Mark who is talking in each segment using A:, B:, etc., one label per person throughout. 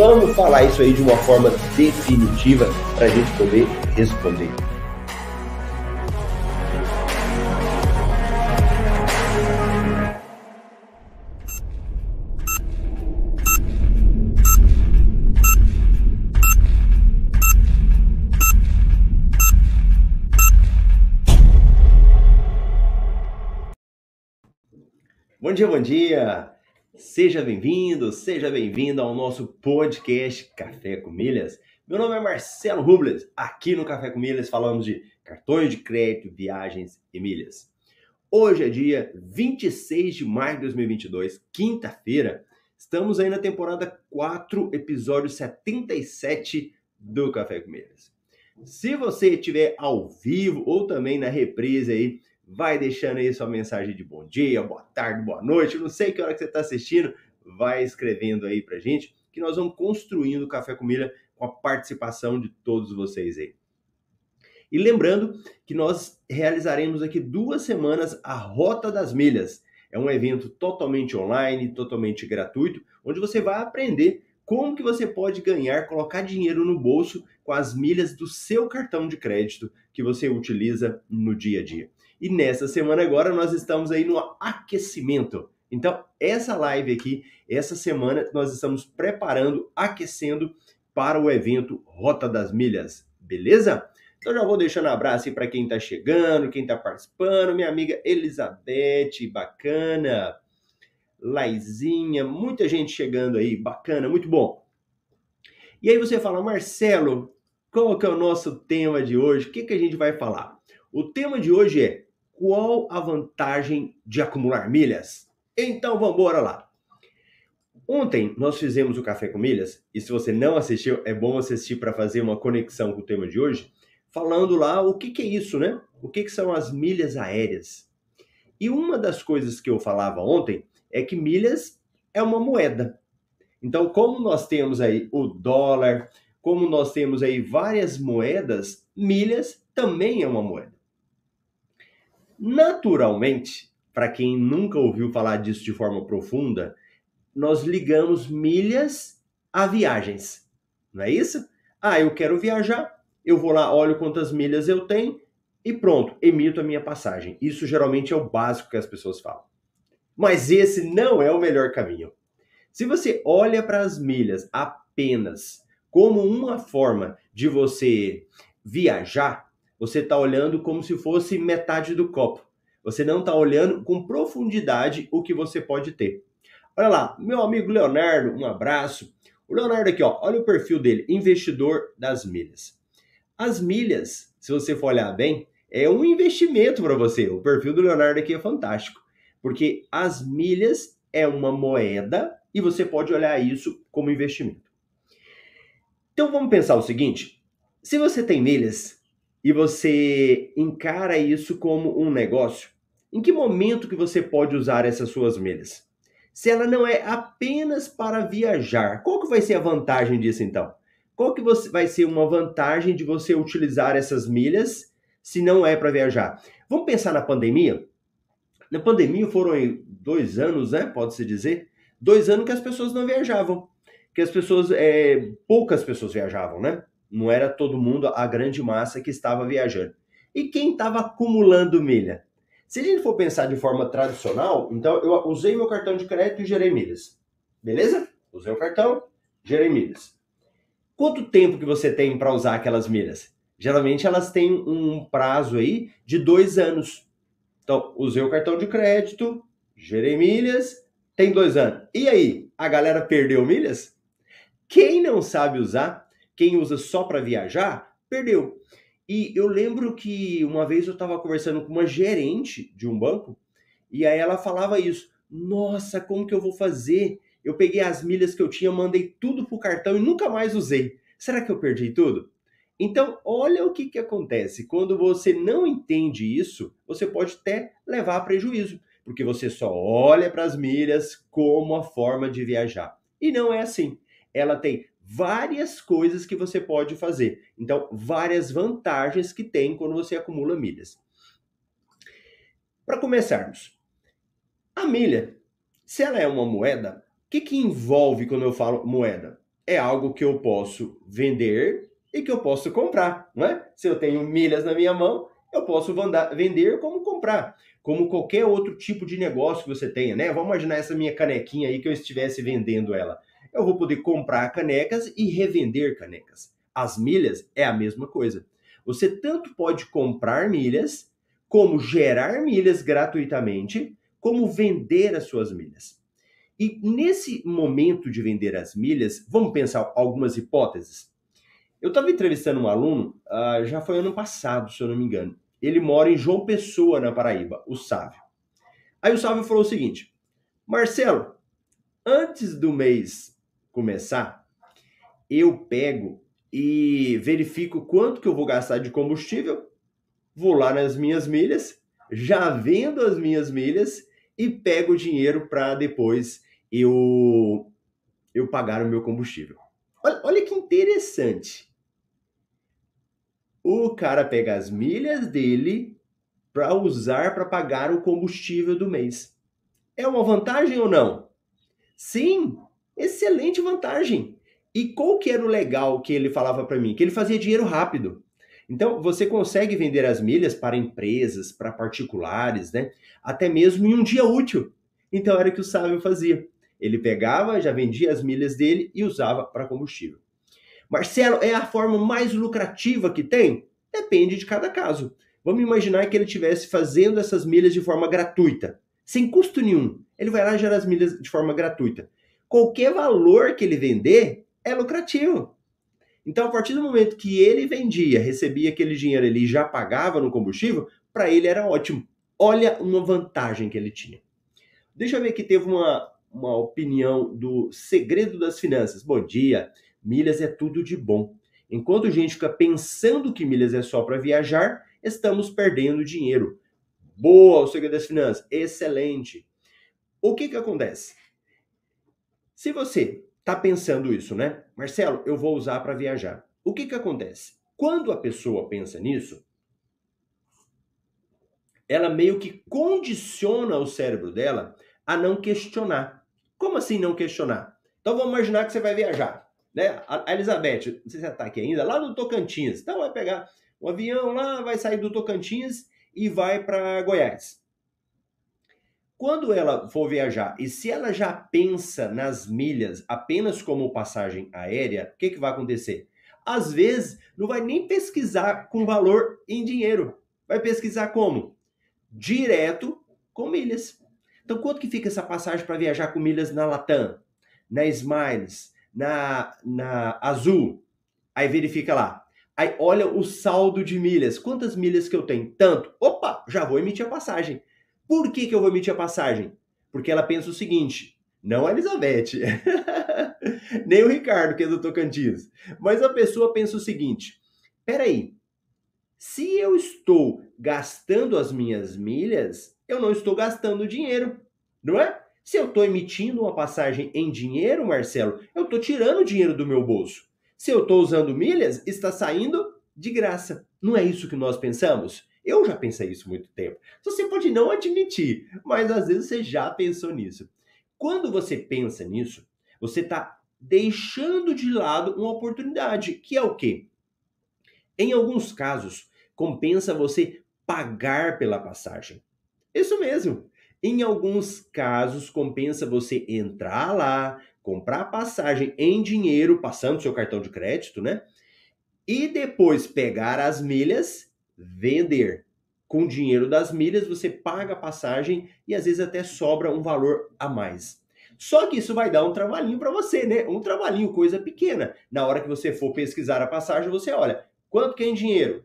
A: Vamos falar isso aí de uma forma definitiva para a gente poder responder. Bom dia, bom dia! Seja bem-vindo, seja bem-vindo ao nosso podcast Café com Milhas. Meu nome é Marcelo Rubles. Aqui no Café com Milhas falamos de cartões de crédito, viagens e milhas. Hoje é dia 26 de maio de 2022, quinta-feira. Estamos aí na temporada 4, episódio 77 do Café com Milhas. Se você estiver ao vivo ou também na reprise aí, vai deixando aí sua mensagem de bom dia, boa tarde, boa noite, não sei que hora que você está assistindo, vai escrevendo aí pra gente, que nós vamos construindo o Café com Milha com a participação de todos vocês aí. E lembrando que nós realizaremos aqui duas semanas a Rota das Milhas. É um evento totalmente online, totalmente gratuito, onde você vai aprender como que você pode ganhar, colocar dinheiro no bolso com as milhas do seu cartão de crédito que você utiliza no dia a dia. E nessa semana agora nós estamos aí no aquecimento. Então, essa live aqui, essa semana, nós estamos preparando, aquecendo para o evento Rota das Milhas, beleza? Então já vou deixando um abraço aí para quem está chegando, quem está participando, minha amiga Elizabeth, bacana, Laizinha, muita gente chegando aí, bacana, muito bom. E aí você fala, Marcelo, qual que é o nosso tema de hoje? O que, que a gente vai falar? O tema de hoje é qual a vantagem de acumular milhas? Então vamos embora lá. Ontem nós fizemos o Café com Milhas, e se você não assistiu, é bom assistir para fazer uma conexão com o tema de hoje, falando lá o que, que é isso, né? O que, que são as milhas aéreas. E uma das coisas que eu falava ontem é que milhas é uma moeda. Então, como nós temos aí o dólar, como nós temos aí várias moedas, milhas também é uma moeda. Naturalmente, para quem nunca ouviu falar disso de forma profunda, nós ligamos milhas a viagens. Não é isso? Ah, eu quero viajar, eu vou lá, olho quantas milhas eu tenho e pronto, emito a minha passagem. Isso geralmente é o básico que as pessoas falam. Mas esse não é o melhor caminho. Se você olha para as milhas apenas como uma forma de você viajar, você está olhando como se fosse metade do copo. Você não está olhando com profundidade o que você pode ter. Olha lá, meu amigo Leonardo, um abraço. O Leonardo aqui, ó, olha o perfil dele, investidor das milhas. As milhas, se você for olhar bem, é um investimento para você. O perfil do Leonardo aqui é fantástico, porque as milhas é uma moeda e você pode olhar isso como investimento. Então vamos pensar o seguinte: se você tem milhas, e você encara isso como um negócio, em que momento que você pode usar essas suas milhas? Se ela não é apenas para viajar, qual que vai ser a vantagem disso então? Qual que vai ser uma vantagem de você utilizar essas milhas se não é para viajar? Vamos pensar na pandemia? Na pandemia foram dois anos, né? Pode-se dizer, dois anos que as pessoas não viajavam, que as pessoas, é, poucas pessoas viajavam, né? Não era todo mundo, a grande massa que estava viajando. E quem estava acumulando milha? Se a gente for pensar de forma tradicional, então eu usei meu cartão de crédito e gerei milhas. Beleza? Usei o cartão, gerei milhas. Quanto tempo que você tem para usar aquelas milhas? Geralmente elas têm um prazo aí de dois anos. Então, usei o cartão de crédito, gerei milhas, tem dois anos. E aí, a galera perdeu milhas? Quem não sabe usar, quem usa só para viajar, perdeu. E eu lembro que uma vez eu estava conversando com uma gerente de um banco e aí ela falava isso. Nossa, como que eu vou fazer? eu peguei as milhas que eu tinha, mandei tudo pro cartão e nunca mais usei. Será que eu perdi tudo? Então, olha o que, que acontece. Quando você não entende isso, você pode até levar a prejuízo, porque você só olha para as milhas como a forma de viajar. E não é assim. Ela tem várias coisas que você pode fazer. Então, várias vantagens que tem quando você acumula milhas. Para começarmos, a milha, se ela é uma moeda, o que, que envolve quando eu falo moeda? É algo que eu posso vender e que eu posso comprar, não é? Se eu tenho milhas na minha mão, eu posso vender como comprar, como qualquer outro tipo de negócio que você tenha, né? Vamos imaginar essa minha canequinha aí que eu estivesse vendendo ela. Eu vou poder comprar canecas e revender canecas. As milhas é a mesma coisa. Você tanto pode comprar milhas, como gerar milhas gratuitamente, como vender as suas milhas. E nesse momento de vender as milhas, vamos pensar algumas hipóteses. Eu estava entrevistando um aluno, uh, já foi ano passado, se eu não me engano. Ele mora em João Pessoa, na Paraíba, o Sávio. Aí o Sávio falou o seguinte: Marcelo, antes do mês começar, eu pego e verifico quanto que eu vou gastar de combustível, vou lá nas minhas milhas, já vendo as minhas milhas e pego o dinheiro para depois eu eu pagar o meu combustível. Olha, olha que interessante. O cara pega as milhas dele para usar para pagar o combustível do mês. É uma vantagem ou não? Sim, excelente vantagem. E qual que era o legal que ele falava para mim? Que ele fazia dinheiro rápido. Então, você consegue vender as milhas para empresas, para particulares, né? Até mesmo em um dia útil. Então, era o que o sábio fazia. Ele pegava, já vendia as milhas dele e usava para combustível. Marcelo, é a forma mais lucrativa que tem? Depende de cada caso. Vamos imaginar que ele estivesse fazendo essas milhas de forma gratuita, sem custo nenhum. Ele vai lá e gera as milhas de forma gratuita. Qualquer valor que ele vender é lucrativo. Então, a partir do momento que ele vendia, recebia aquele dinheiro ali e já pagava no combustível, para ele era ótimo. Olha uma vantagem que ele tinha. Deixa eu ver que teve uma, uma opinião do Segredo das Finanças. Bom dia. Milhas é tudo de bom. Enquanto a gente fica pensando que milhas é só para viajar, estamos perdendo dinheiro. Boa, o Segredo das Finanças. Excelente. O que que acontece? Se você tá pensando isso, né? Marcelo, eu vou usar para viajar. O que que acontece? Quando a pessoa pensa nisso, ela meio que condiciona o cérebro dela a não questionar. Como assim não questionar? Então vamos imaginar que você vai viajar, né? A Elizabeth, não sei se está aqui ainda, lá no Tocantins. Então vai pegar um avião lá, vai sair do Tocantins e vai para Goiás. Quando ela for viajar e se ela já pensa nas milhas apenas como passagem aérea, o que, que vai acontecer? Às vezes, não vai nem pesquisar com valor em dinheiro. Vai pesquisar como? Direto com milhas. Então, quanto que fica essa passagem para viajar com milhas na Latam, na Smiles, na, na Azul? Aí verifica lá. Aí olha o saldo de milhas. Quantas milhas que eu tenho? Tanto. Opa, já vou emitir a passagem. Por que, que eu vou emitir a passagem? Porque ela pensa o seguinte: não a Elizabeth, nem o Ricardo, que é do Tocantins, mas a pessoa pensa o seguinte: peraí, se eu estou gastando as minhas milhas, eu não estou gastando dinheiro, não é? Se eu estou emitindo uma passagem em dinheiro, Marcelo, eu estou tirando dinheiro do meu bolso. Se eu estou usando milhas, está saindo de graça. Não é isso que nós pensamos? Eu já pensei isso muito tempo. Você pode não admitir, mas às vezes você já pensou nisso. Quando você pensa nisso, você está deixando de lado uma oportunidade, que é o quê? Em alguns casos, compensa você pagar pela passagem. Isso mesmo. Em alguns casos, compensa você entrar lá, comprar a passagem em dinheiro, passando seu cartão de crédito, né? E depois pegar as milhas vender. Com o dinheiro das milhas, você paga a passagem e às vezes até sobra um valor a mais. Só que isso vai dar um trabalhinho para você, né? Um trabalhinho, coisa pequena. Na hora que você for pesquisar a passagem, você olha, quanto que é em dinheiro?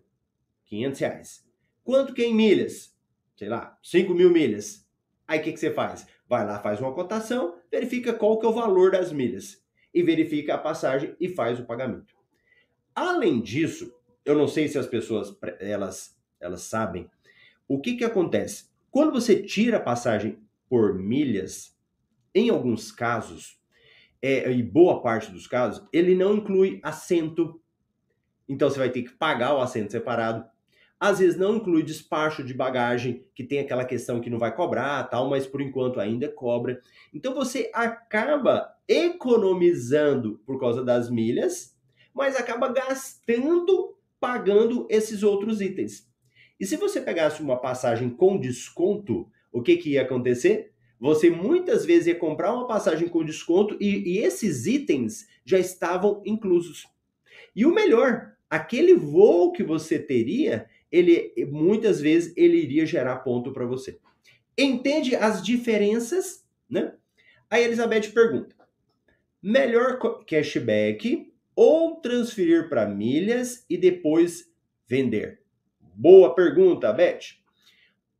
A: 500 reais. Quanto que é em milhas? Sei lá, 5 mil milhas. Aí o que, que você faz? vai lá, faz uma cotação, verifica qual que é o valor das milhas e verifica a passagem e faz o pagamento. Além disso, eu não sei se as pessoas elas elas sabem o que que acontece. Quando você tira a passagem por milhas, em alguns casos, é, e boa parte dos casos, ele não inclui assento. Então você vai ter que pagar o assento separado. Às vezes não inclui despacho de bagagem, que tem aquela questão que não vai cobrar, tal, mas por enquanto ainda cobra. Então você acaba economizando por causa das milhas, mas acaba gastando pagando esses outros itens. E se você pegasse uma passagem com desconto, o que, que ia acontecer? Você muitas vezes ia comprar uma passagem com desconto e, e esses itens já estavam inclusos. E o melhor, aquele voo que você teria, ele muitas vezes ele iria gerar ponto para você. Entende as diferenças, né? A Elizabeth pergunta: melhor cashback ou transferir para milhas e depois vender? Boa pergunta, Beth.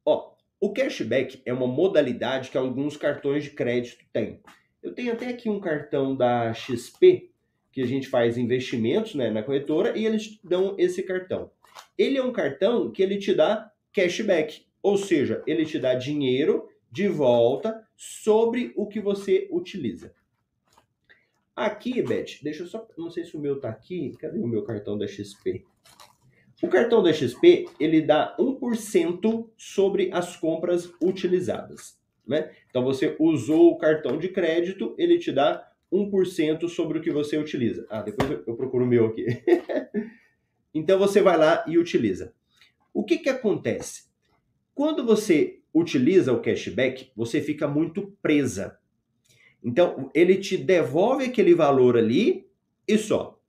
A: Ó, o cashback é uma modalidade que alguns cartões de crédito têm. Eu tenho até aqui um cartão da XP, que a gente faz investimentos né, na corretora, e eles dão esse cartão. Ele é um cartão que ele te dá cashback, ou seja, ele te dá dinheiro de volta sobre o que você utiliza. Aqui, Beth, deixa eu só. Não sei se o meu tá aqui. Cadê o meu cartão da XP? O cartão da XP, ele dá 1% sobre as compras utilizadas. Né? Então, você usou o cartão de crédito, ele te dá 1% sobre o que você utiliza. Ah, depois eu procuro o meu aqui. então, você vai lá e utiliza. O que, que acontece? Quando você utiliza o cashback, você fica muito presa. Então, ele te devolve aquele valor ali e só.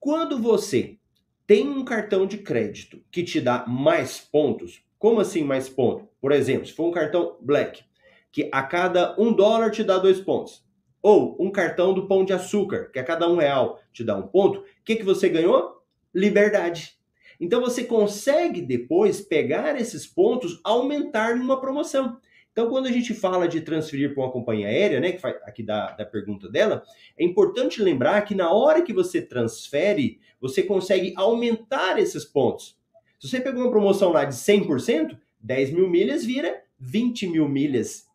A: Quando você tem um cartão de crédito que te dá mais pontos, como assim mais pontos? Por exemplo, se for um cartão Black, que a cada um dólar te dá dois pontos. Ou um cartão do Pão de Açúcar, que a cada um real te dá um ponto. O que, que você ganhou? Liberdade. Então você consegue depois pegar esses pontos, aumentar numa promoção. Então, quando a gente fala de transferir para uma companhia aérea, né, que faz aqui da, da pergunta dela, é importante lembrar que na hora que você transfere, você consegue aumentar esses pontos. Se você pegou uma promoção lá de 100%, 10 mil milhas vira 20 mil milhas.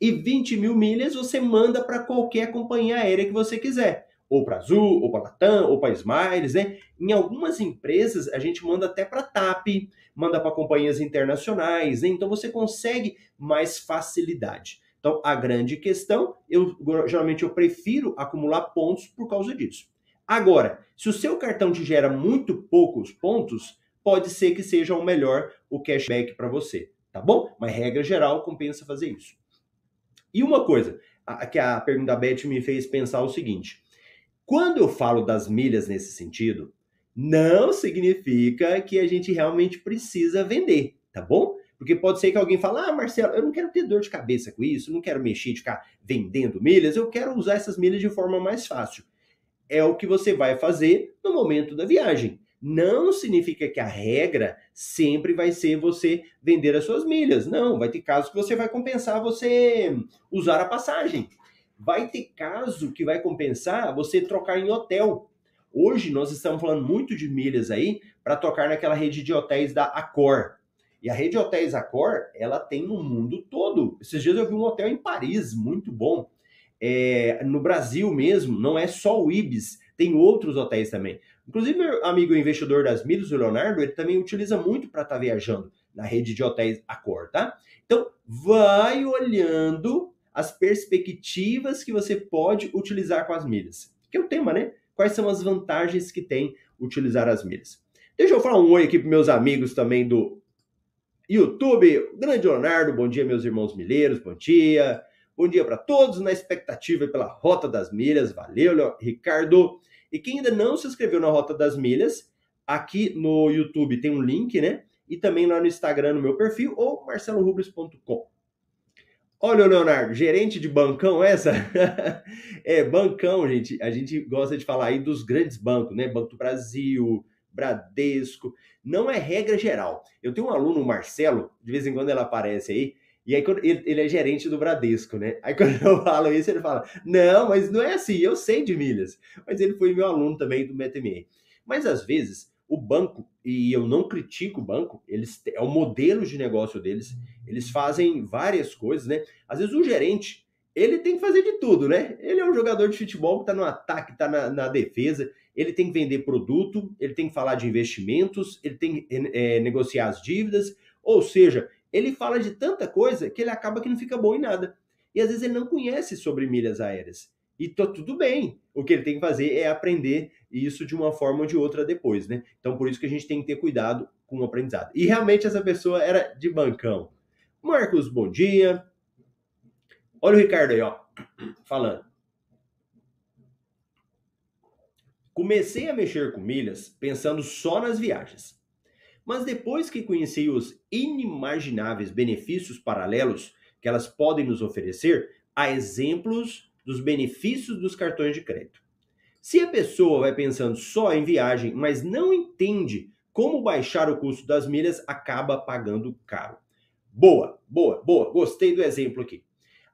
A: E 20 mil milhas você manda para qualquer companhia aérea que você quiser. Ou para Azul, ou para Latam, ou para Smiles, né? Em algumas empresas, a gente manda até para TAP, manda para companhias internacionais, né? então você consegue mais facilidade. Então, a grande questão, eu geralmente eu prefiro acumular pontos por causa disso. Agora, se o seu cartão te gera muito poucos pontos, pode ser que seja o melhor o cashback para você, tá bom? Mas regra geral compensa fazer isso. E uma coisa, a, que a pergunta da Beth me fez pensar o seguinte: quando eu falo das milhas nesse sentido, não significa que a gente realmente precisa vender, tá bom? Porque pode ser que alguém fale, ah, Marcelo, eu não quero ter dor de cabeça com isso, não quero mexer de ficar vendendo milhas, eu quero usar essas milhas de forma mais fácil. É o que você vai fazer no momento da viagem. Não significa que a regra sempre vai ser você vender as suas milhas. Não, vai ter casos que você vai compensar você usar a passagem. Vai ter caso que vai compensar você trocar em hotel. Hoje nós estamos falando muito de milhas aí para tocar naquela rede de hotéis da Accor. E a rede de hotéis Accor, ela tem no mundo todo. Esses dias eu vi um hotel em Paris, muito bom. É, no Brasil mesmo, não é só o Ibis, tem outros hotéis também. Inclusive, meu amigo investidor das milhas, o Leonardo, ele também utiliza muito para estar tá viajando na rede de hotéis Accor, tá? Então, vai olhando as perspectivas que você pode utilizar com as milhas. Que é o tema, né? quais são as vantagens que tem utilizar as milhas. Deixa eu falar um oi aqui para meus amigos também do YouTube. Grande Leonardo, bom dia, meus irmãos milheiros, bom dia. Bom dia para todos na expectativa pela Rota das Milhas. Valeu, Ricardo. E quem ainda não se inscreveu na Rota das Milhas, aqui no YouTube tem um link, né? E também lá no Instagram, no meu perfil, ou marcelorubles.com. Olha o Leonardo, gerente de bancão essa? é, bancão, gente, a gente gosta de falar aí dos grandes bancos, né? Banco do Brasil, Bradesco. Não é regra geral. Eu tenho um aluno, Marcelo, de vez em quando ele aparece aí, E aí ele, ele é gerente do Bradesco, né? Aí quando eu falo isso, ele fala: Não, mas não é assim, eu sei de milhas. Mas ele foi meu aluno também do MetaMA. Mas às vezes o banco, e eu não critico o banco, eles é o modelo de negócio deles, eles fazem várias coisas, né? Às vezes o gerente, ele tem que fazer de tudo, né? Ele é um jogador de futebol que tá no ataque, tá na, na defesa, ele tem que vender produto, ele tem que falar de investimentos, ele tem que é, negociar as dívidas, ou seja, ele fala de tanta coisa que ele acaba que não fica bom em nada. E às vezes ele não conhece sobre milhas aéreas. E tá tudo bem. O que ele tem que fazer é aprender isso de uma forma ou de outra depois, né? Então por isso que a gente tem que ter cuidado com o aprendizado. E realmente essa pessoa era de bancão. Marcos, bom dia. Olha o Ricardo aí, ó, falando. Comecei a mexer com milhas pensando só nas viagens. Mas depois que conheci os inimagináveis benefícios paralelos que elas podem nos oferecer, há exemplos dos benefícios dos cartões de crédito. Se a pessoa vai pensando só em viagem, mas não entende como baixar o custo das milhas, acaba pagando caro. Boa, boa, boa. Gostei do exemplo aqui.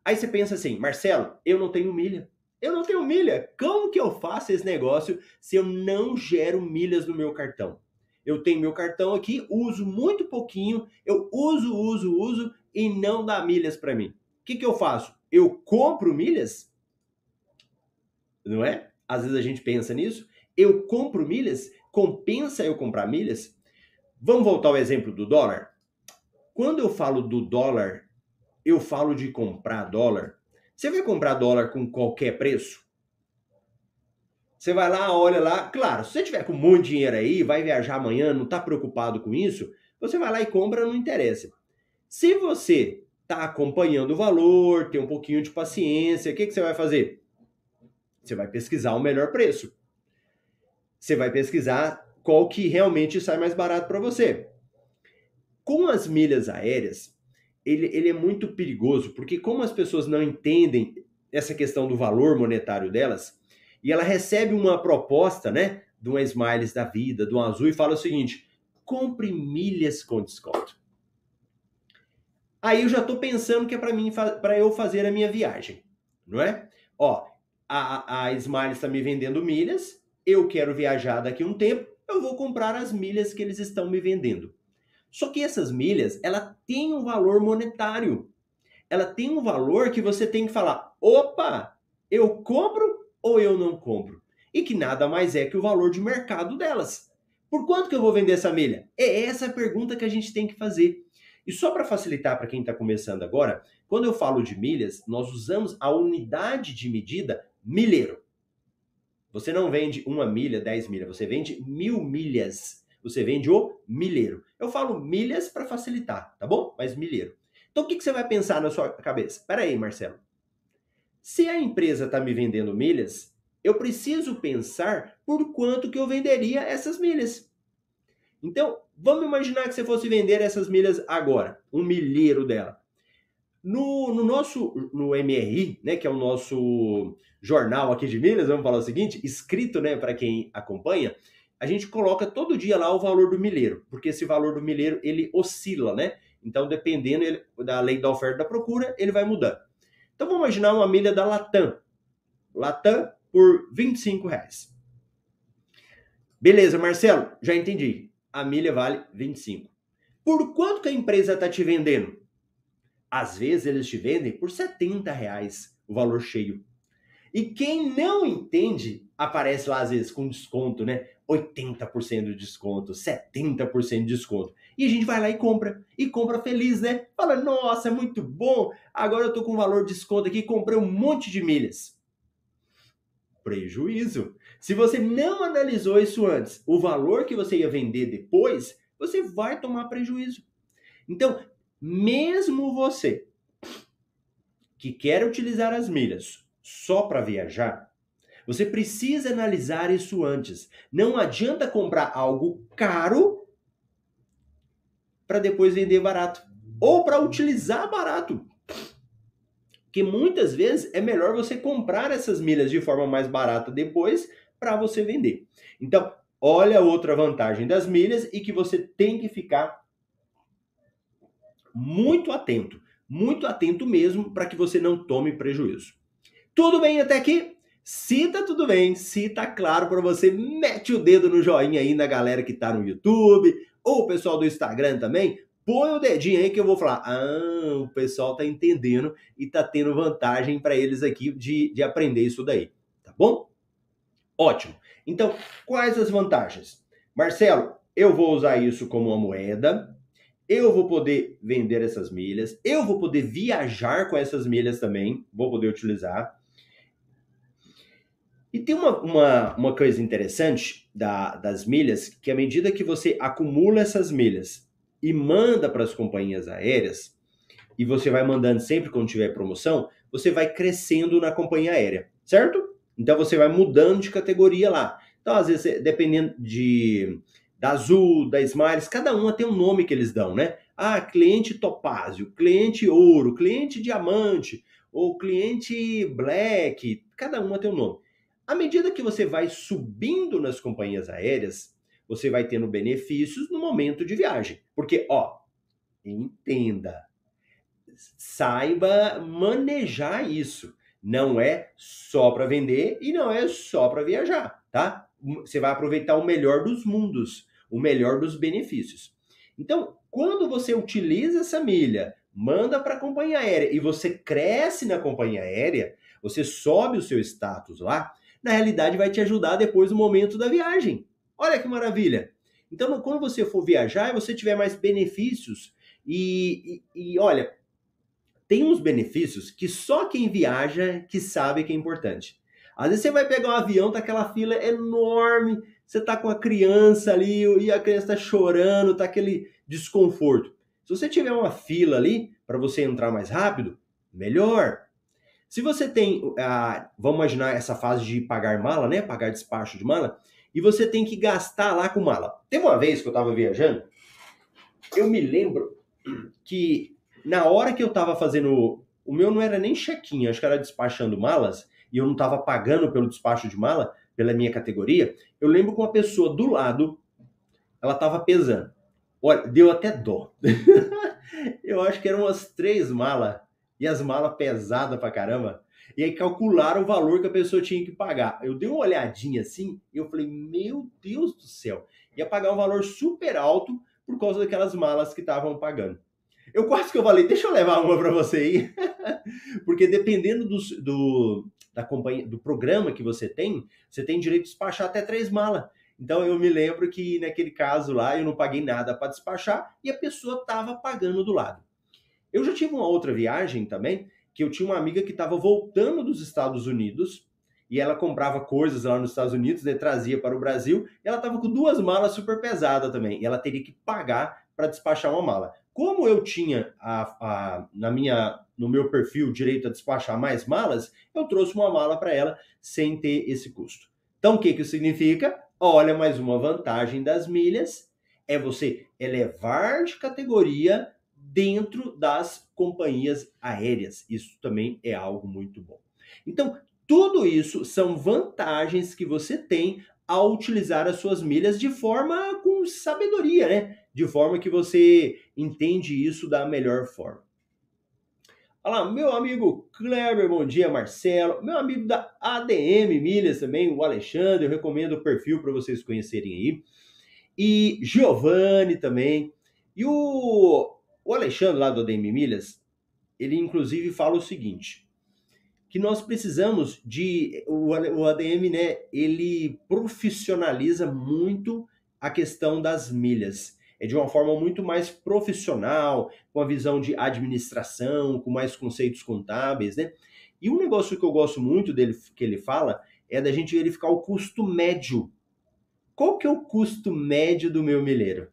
A: Aí você pensa assim, Marcelo, eu não tenho milha. Eu não tenho milha. Como que eu faço esse negócio se eu não gero milhas no meu cartão? Eu tenho meu cartão aqui, uso muito pouquinho, eu uso, uso, uso e não dá milhas para mim. O que, que eu faço? Eu compro milhas? Não é? Às vezes a gente pensa nisso. Eu compro milhas? Compensa eu comprar milhas? Vamos voltar ao exemplo do dólar? Quando eu falo do dólar, eu falo de comprar dólar. Você vai comprar dólar com qualquer preço? Você vai lá, olha lá. Claro, se você tiver com muito dinheiro aí, vai viajar amanhã, não está preocupado com isso, você vai lá e compra, não interessa. Se você está acompanhando o valor, tem um pouquinho de paciência, o que, que você vai fazer? Você vai pesquisar o melhor preço. Você vai pesquisar qual que realmente sai mais barato para você. Com as milhas aéreas, ele, ele é muito perigoso, porque como as pessoas não entendem essa questão do valor monetário delas, e ela recebe uma proposta, né, de um Smiles da vida, de um Azul, e fala o seguinte: compre milhas com desconto. Aí eu já estou pensando que é para mim para eu fazer a minha viagem, não é? Ó, a, a Smiles está me vendendo milhas, eu quero viajar daqui a um tempo, eu vou comprar as milhas que eles estão me vendendo. Só que essas milhas, ela tem um valor monetário. Ela tem um valor que você tem que falar: opa, eu compro ou eu não compro? E que nada mais é que o valor de mercado delas. Por quanto que eu vou vender essa milha? É essa a pergunta que a gente tem que fazer. E só para facilitar para quem está começando agora, quando eu falo de milhas, nós usamos a unidade de medida milheiro. Você não vende uma milha, dez milhas, você vende mil milhas. Você vende o milheiro. Eu falo milhas para facilitar, tá bom? Mas milheiro. Então o que, que você vai pensar na sua cabeça? Espera aí, Marcelo. Se a empresa está me vendendo milhas, eu preciso pensar por quanto que eu venderia essas milhas. Então, vamos imaginar que você fosse vender essas milhas agora, um milheiro dela. No, no nosso, no MRI, né, que é o nosso jornal aqui de milhas, vamos falar o seguinte, escrito, né, para quem acompanha, a gente coloca todo dia lá o valor do milheiro, porque esse valor do milheiro, ele oscila, né? Então, dependendo ele, da lei da oferta e da procura, ele vai mudando. Então vamos imaginar uma milha da Latam. Latam por 25 reais. Beleza, Marcelo, já entendi. A milha vale 25. Por quanto que a empresa está te vendendo? Às vezes eles te vendem por 70 reais o valor cheio. E quem não entende, aparece lá às vezes com desconto, né? 80% de desconto, 70% de desconto. E a gente vai lá e compra. E compra feliz, né? Fala, nossa, é muito bom. Agora eu tô com valor de desconto aqui, comprei um monte de milhas. Prejuízo. Se você não analisou isso antes, o valor que você ia vender depois, você vai tomar prejuízo. Então, mesmo você que quer utilizar as milhas só para viajar, você precisa analisar isso antes. Não adianta comprar algo caro para depois vender barato ou para utilizar barato. Que muitas vezes é melhor você comprar essas milhas de forma mais barata depois para você vender. Então, olha outra vantagem das milhas e que você tem que ficar muito atento. muito atento mesmo para que você não tome prejuízo. Tudo bem até aqui? Se tá tudo bem, se tá claro para você, mete o dedo no joinha aí na galera que tá no YouTube, ou o pessoal do Instagram também, põe o dedinho aí que eu vou falar. Ah, o pessoal tá entendendo e tá tendo vantagem para eles aqui de, de aprender isso daí, tá bom? Ótimo. Então, quais as vantagens? Marcelo, eu vou usar isso como uma moeda, eu vou poder vender essas milhas, eu vou poder viajar com essas milhas também, vou poder utilizar. E tem uma, uma, uma coisa interessante da, das milhas, que à medida que você acumula essas milhas e manda para as companhias aéreas, e você vai mandando sempre quando tiver promoção, você vai crescendo na companhia aérea, certo? Então você vai mudando de categoria lá. Então, às vezes, dependendo de da Azul, da Smiles, cada uma tem um nome que eles dão, né? Ah, cliente topázio, cliente ouro, cliente diamante, ou cliente black, cada uma tem um nome. À medida que você vai subindo nas companhias aéreas, você vai tendo benefícios no momento de viagem. Porque, ó, entenda, saiba manejar isso. Não é só para vender e não é só para viajar, tá? Você vai aproveitar o melhor dos mundos o melhor dos benefícios. Então, quando você utiliza essa milha, manda para a companhia aérea e você cresce na companhia aérea, você sobe o seu status lá, na realidade vai te ajudar depois no momento da viagem. Olha que maravilha! Então, quando você for viajar e você tiver mais benefícios, e, e, e olha, tem uns benefícios que só quem viaja que sabe que é importante. Às vezes você vai pegar um avião, tá aquela fila enorme, você tá com a criança ali e a criança tá chorando, tá aquele desconforto. Se você tiver uma fila ali para você entrar mais rápido, melhor. Se você tem, ah, vamos imaginar essa fase de pagar mala, né? Pagar despacho de mala, e você tem que gastar lá com mala. Teve uma vez que eu estava viajando, eu me lembro que na hora que eu estava fazendo, o meu não era nem check-in, acho que era despachando malas, e eu não estava pagando pelo despacho de mala, pela minha categoria, eu lembro que uma pessoa do lado, ela estava pesando. Olha, deu até dó. eu acho que eram umas três malas, e as malas pesadas pra caramba. E aí calcularam o valor que a pessoa tinha que pagar. Eu dei uma olhadinha assim, e eu falei, meu Deus do céu, ia pagar um valor super alto por causa daquelas malas que estavam pagando. Eu quase que eu falei, deixa eu levar uma para você aí. Porque dependendo do, do, da companhia, do programa que você tem, você tem direito de despachar até três malas. Então eu me lembro que naquele caso lá eu não paguei nada para despachar e a pessoa estava pagando do lado. Eu já tive uma outra viagem também, que eu tinha uma amiga que estava voltando dos Estados Unidos e ela comprava coisas lá nos Estados Unidos, né, trazia para o Brasil, e ela estava com duas malas super pesadas também, e ela teria que pagar para despachar uma mala. Como eu tinha a, a, na minha, no meu perfil direito a despachar mais malas, eu trouxe uma mala para ela sem ter esse custo. Então, o que, que isso significa? Olha, mais uma vantagem das milhas é você elevar de categoria dentro das companhias aéreas. Isso também é algo muito bom. Então, tudo isso são vantagens que você tem ao utilizar as suas milhas de forma com sabedoria, né? de forma que você entende isso da melhor forma. Olha lá, meu amigo Kleber, bom dia, Marcelo. Meu amigo da ADM Milhas também, o Alexandre, eu recomendo o perfil para vocês conhecerem aí. E Giovanni também. E o, o Alexandre lá do ADM Milhas, ele inclusive fala o seguinte, que nós precisamos de o, o ADM, né, ele profissionaliza muito a questão das milhas é de uma forma muito mais profissional, com a visão de administração, com mais conceitos contábeis, né? E um negócio que eu gosto muito dele que ele fala é da gente verificar o custo médio. Qual que é o custo médio do meu milheiro?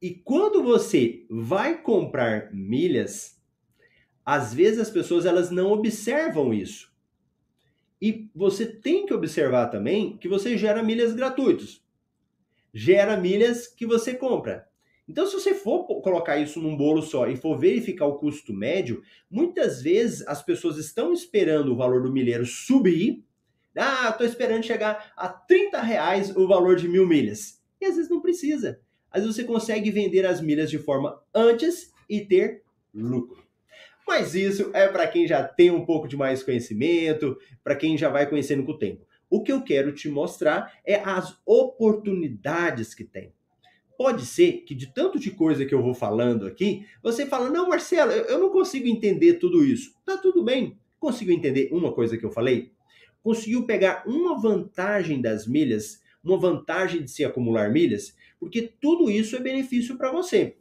A: E quando você vai comprar milhas, às vezes as pessoas elas não observam isso. E você tem que observar também que você gera milhas gratuitos gera milhas que você compra. Então, se você for colocar isso num bolo só e for verificar o custo médio, muitas vezes as pessoas estão esperando o valor do milheiro subir. Ah, estou esperando chegar a 30 reais o valor de mil milhas. E às vezes não precisa. Às vezes você consegue vender as milhas de forma antes e ter lucro. Mas isso é para quem já tem um pouco de mais conhecimento, para quem já vai conhecendo com o tempo. O que eu quero te mostrar é as oportunidades que tem. Pode ser que de tanto de coisa que eu vou falando aqui, você fala: "Não, Marcelo, eu não consigo entender tudo isso". Tá tudo bem. Consigo entender uma coisa que eu falei? Conseguiu pegar uma vantagem das milhas, uma vantagem de se acumular milhas, porque tudo isso é benefício para você.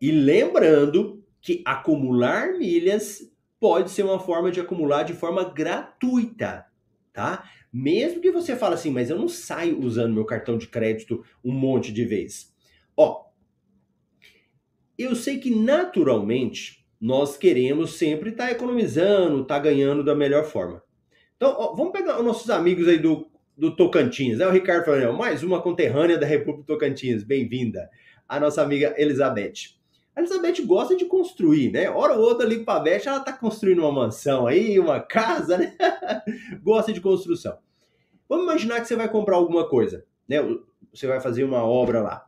A: E lembrando que acumular milhas pode ser uma forma de acumular de forma gratuita, tá? Mesmo que você fale assim, mas eu não saio usando meu cartão de crédito um monte de vezes. Ó, eu sei que naturalmente nós queremos sempre estar tá economizando, estar tá ganhando da melhor forma. Então, ó, vamos pegar os nossos amigos aí do, do Tocantins. É o Ricardo falando, mais uma conterrânea da República Tocantins. Bem-vinda. A nossa amiga Elizabeth. A Elizabeth gosta de construir, né? Hora ou outra ali com a Beth, ela tá construindo uma mansão aí, uma casa, né? gosta de construção. Vamos imaginar que você vai comprar alguma coisa, né? Você vai fazer uma obra lá.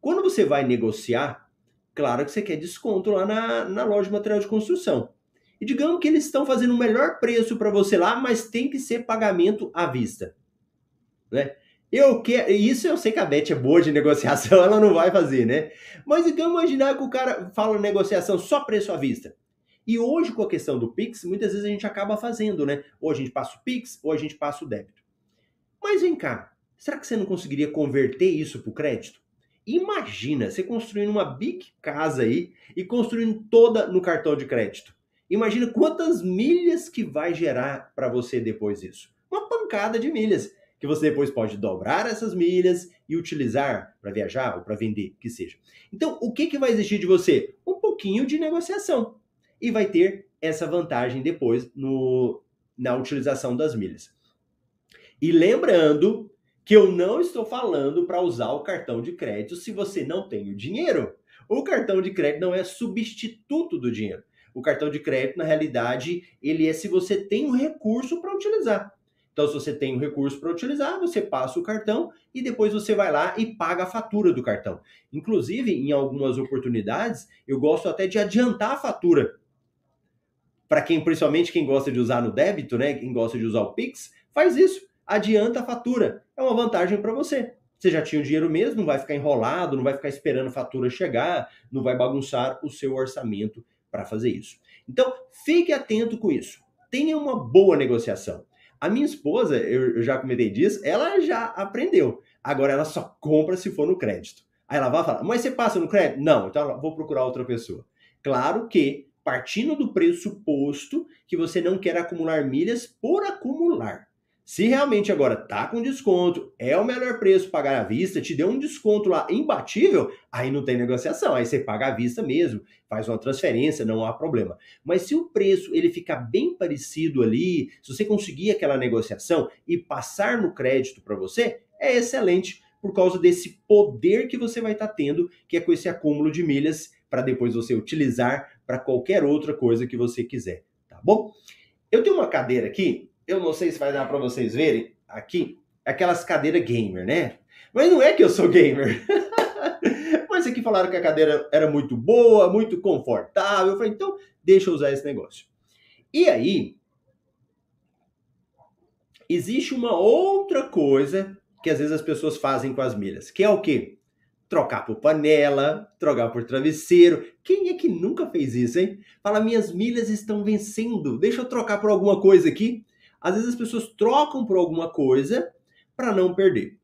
A: Quando você vai negociar, claro que você quer desconto lá na, na loja de material de construção. E digamos que eles estão fazendo o melhor preço para você lá, mas tem que ser pagamento à vista. Né? Eu quero. Isso eu sei que a Beth é boa de negociação, ela não vai fazer, né? Mas então imaginar que o cara fala negociação só preço à vista. E hoje, com a questão do Pix, muitas vezes a gente acaba fazendo, né? Ou a gente passa o Pix, ou a gente passa o débito. Mas vem cá, será que você não conseguiria converter isso para o crédito? Imagina você construindo uma big casa aí e construindo toda no cartão de crédito. Imagina quantas milhas que vai gerar para você depois isso. Uma pancada de milhas que você depois pode dobrar essas milhas e utilizar para viajar ou para vender, que seja. Então, o que, que vai exigir de você? Um pouquinho de negociação. E vai ter essa vantagem depois no, na utilização das milhas. E lembrando que eu não estou falando para usar o cartão de crédito se você não tem o dinheiro. O cartão de crédito não é substituto do dinheiro. O cartão de crédito, na realidade, ele é se você tem um recurso para utilizar. Então, se você tem um recurso para utilizar, você passa o cartão e depois você vai lá e paga a fatura do cartão. Inclusive, em algumas oportunidades, eu gosto até de adiantar a fatura. Para quem, principalmente quem gosta de usar no débito, né? Quem gosta de usar o Pix, faz isso. Adianta a fatura. É uma vantagem para você. Você já tinha o dinheiro mesmo, não vai ficar enrolado, não vai ficar esperando a fatura chegar, não vai bagunçar o seu orçamento para fazer isso. Então, fique atento com isso. Tenha uma boa negociação. A minha esposa, eu, já comentei disso, ela já aprendeu. Agora ela só compra se for no crédito. Aí ela vai falar, mas você passa no crédito? Não, então vou procurar outra pessoa. Claro que, partindo do pressuposto que você não quer acumular milhas por acumular. Se realmente agora tá com desconto, é o melhor preço pagar à vista, te deu um desconto lá imbatível, aí não tem negociação, aí você paga à vista mesmo, faz uma transferência, não há problema. Mas se o preço ele ficar bem parecido ali, se você conseguir aquela negociação e passar no crédito para você, é excelente por causa desse poder que você vai estar tá tendo, que é com esse acúmulo de milhas para depois você utilizar para qualquer outra coisa que você quiser, tá bom? Eu tenho uma cadeira aqui eu não sei se vai dar para vocês verem aqui, aquelas cadeiras gamer, né? Mas não é que eu sou gamer. Mas aqui falaram que a cadeira era muito boa, muito confortável. Eu falei, então deixa eu usar esse negócio. E aí, existe uma outra coisa que às vezes as pessoas fazem com as milhas, que é o quê? Trocar por panela, trocar por travesseiro. Quem é que nunca fez isso, hein? Fala, minhas milhas estão vencendo, deixa eu trocar por alguma coisa aqui. Às vezes as pessoas trocam por alguma coisa para não perder.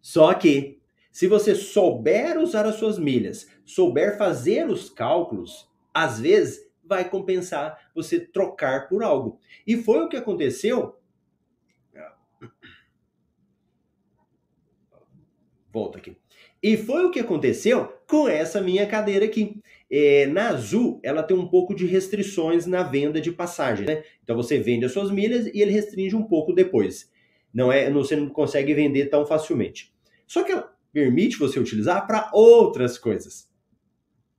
A: Só que, se você souber usar as suas milhas, souber fazer os cálculos, às vezes vai compensar você trocar por algo. E foi o que aconteceu. Volta aqui. E foi o que aconteceu com essa minha cadeira aqui. É, na Azul, ela tem um pouco de restrições na venda de passagem, né? Então você vende as suas milhas e ele restringe um pouco depois. Não é, você não consegue vender tão facilmente. Só que ela permite você utilizar para outras coisas.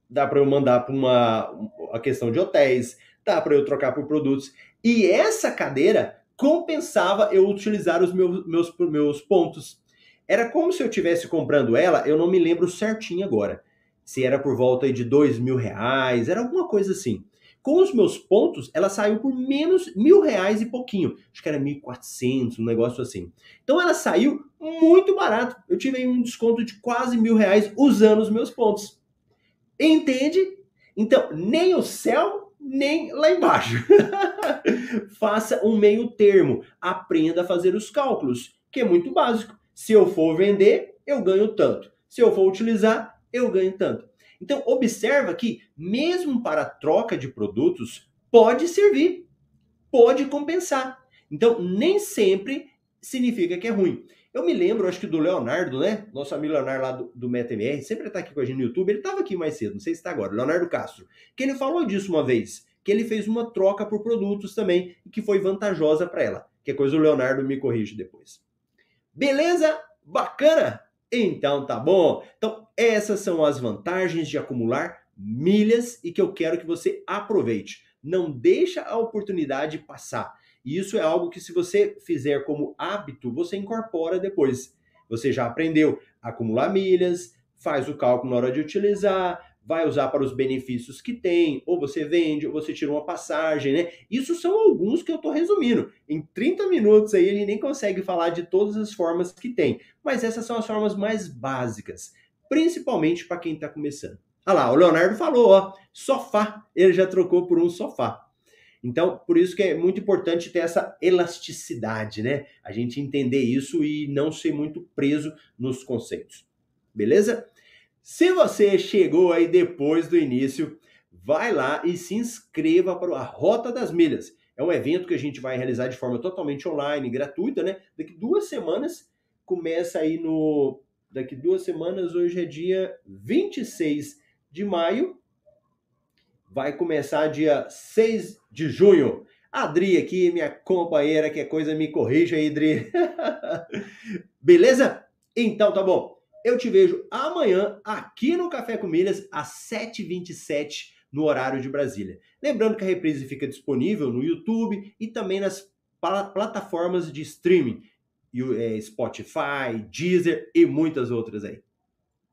A: Dá para eu mandar para uma a questão de hotéis, dá para eu trocar por produtos. E essa cadeira compensava eu utilizar os meus, meus, meus pontos Era como se eu tivesse comprando ela, eu não me lembro certinho agora. Se era por volta de dois mil reais, era alguma coisa assim. Com os meus pontos, ela saiu por menos mil reais e pouquinho. Acho que era 1.400, um negócio assim. Então ela saiu muito barato. Eu tive um desconto de quase mil reais usando os meus pontos. Entende? Então, nem o céu, nem lá embaixo. Faça um meio termo. Aprenda a fazer os cálculos, que é muito básico. Se eu for vender, eu ganho tanto. Se eu for utilizar, eu ganho tanto. Então, observa que, mesmo para troca de produtos, pode servir, pode compensar. Então, nem sempre significa que é ruim. Eu me lembro, acho que do Leonardo, né? Nosso amigo Leonardo lá do, do MetaMR, sempre está aqui com a gente no YouTube. Ele estava aqui mais cedo, não sei se está agora, Leonardo Castro. Que ele falou disso uma vez, que ele fez uma troca por produtos também e que foi vantajosa para ela. Que é coisa o Leonardo me corrige depois. Beleza? Bacana? Então tá bom. Então essas são as vantagens de acumular milhas e que eu quero que você aproveite. Não deixa a oportunidade passar. E isso é algo que se você fizer como hábito, você incorpora depois. Você já aprendeu a acumular milhas, faz o cálculo na hora de utilizar, vai usar para os benefícios que tem, ou você vende, ou você tira uma passagem, né? Isso são alguns que eu estou resumindo. Em 30 minutos aí gente nem consegue falar de todas as formas que tem, mas essas são as formas mais básicas, principalmente para quem está começando. Olha lá, o Leonardo falou, ó, sofá, ele já trocou por um sofá. Então, por isso que é muito importante ter essa elasticidade, né? A gente entender isso e não ser muito preso nos conceitos. Beleza? Se você chegou aí depois do início, vai lá e se inscreva para a Rota das Milhas. É um evento que a gente vai realizar de forma totalmente online, gratuita, né? Daqui duas semanas, começa aí no. Daqui duas semanas, hoje é dia 26 de maio. Vai começar dia 6 de junho. Adri aqui, minha companheira, que coisa, me corrija aí, Adri. Beleza? Então tá bom. Eu te vejo amanhã aqui no Café com Milhas, às 7h27, no horário de Brasília. Lembrando que a reprise fica disponível no YouTube e também nas plataformas de streaming, é, Spotify, Deezer e muitas outras aí.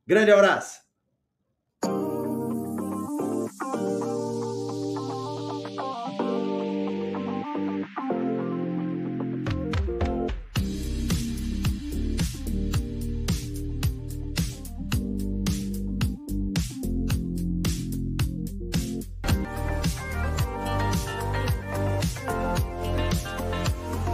A: Grande abraço!